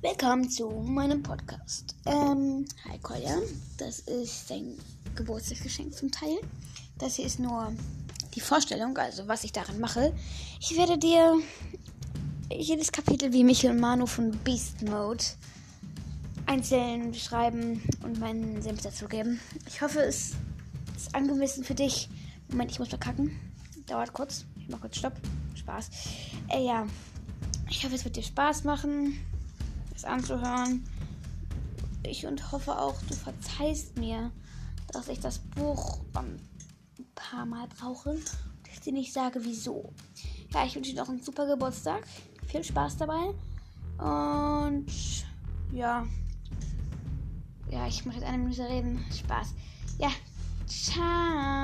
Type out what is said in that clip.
Willkommen zu meinem Podcast. Ähm, hi Kolja, das ist dein Geburtstagsgeschenk zum Teil. Das hier ist nur die Vorstellung, also was ich darin mache. Ich werde dir jedes Kapitel wie Michael und Manu von Beast Mode einzeln beschreiben und meinen Senf dazu geben. Ich hoffe, es ist angemessen für dich. Moment, ich muss mal kacken. Dauert kurz. Ich mach kurz Stopp. Spaß. Äh, ja. Ich hoffe, es wird dir Spaß machen es anzuhören. Ich und hoffe auch, du verzeihst mir, dass ich das Buch ein paar Mal brauche und ich dir nicht sage, wieso. Ja, ich wünsche dir noch einen super Geburtstag. Viel Spaß dabei. Und ja. Ja, ich muss jetzt eine Minute reden. Spaß. Ja. Ciao.